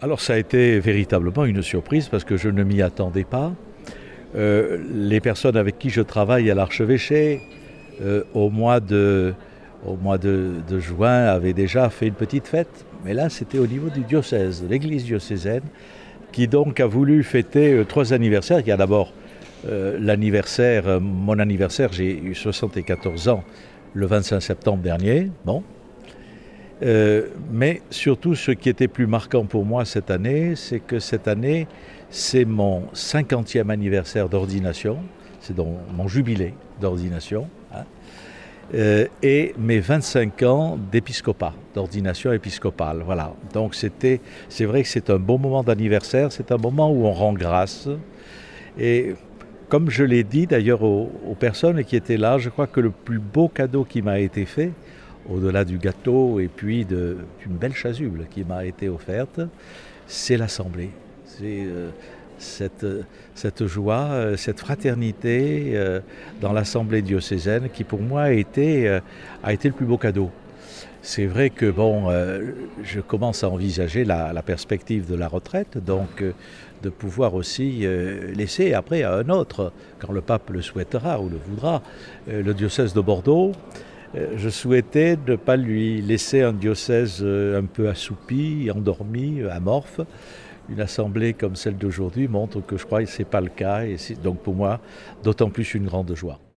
Alors ça a été véritablement une surprise parce que je ne m'y attendais pas. Euh, les personnes avec qui je travaille à l'archevêché, euh, au mois, de, juin, avaient déjà fait une petite fête. Mais là, c'était au niveau du diocèse, de l'église diocésaine, qui donc a voulu fêter euh, trois anniversaires. Il y a d'abord l'anniversaire, mon anniversaire, j'ai eu 74 ans le 25 septembre dernier. Bon, mais surtout, ce qui était plus marquant pour moi cette année, c'est que cette année, c'est mon 50e anniversaire d'ordination, c'est donc mon jubilé d'ordination, hein, euh, et mes 25 ans d'épiscopat, d'ordination épiscopale. Voilà. Donc c'était, c'est vrai que c'est un bon moment d'anniversaire, c'est un moment où on rend grâce. Et comme je l'ai dit d'ailleurs aux, personnes qui étaient là, je crois que le plus beau cadeau qui m'a été fait, au-delà du gâteau et puis d'une belle chasuble qui m'a été offerte, c'est l'Assemblée. C'est euh, cette, joie, euh, cette fraternité euh, dans l'Assemblée diocésaine qui pour moi a été, le plus beau cadeau. C'est vrai que je commence à envisager la, perspective de la retraite, donc de pouvoir aussi laisser après à un autre, quand le pape le souhaitera ou le voudra, le diocèse de Bordeaux. Je souhaitais ne pas lui laisser un diocèse un peu assoupi, endormi, amorphe, une assemblée comme celle d'aujourd'hui montre que je crois que ce n'est pas le cas. Et donc pour moi, d'autant plus une grande joie.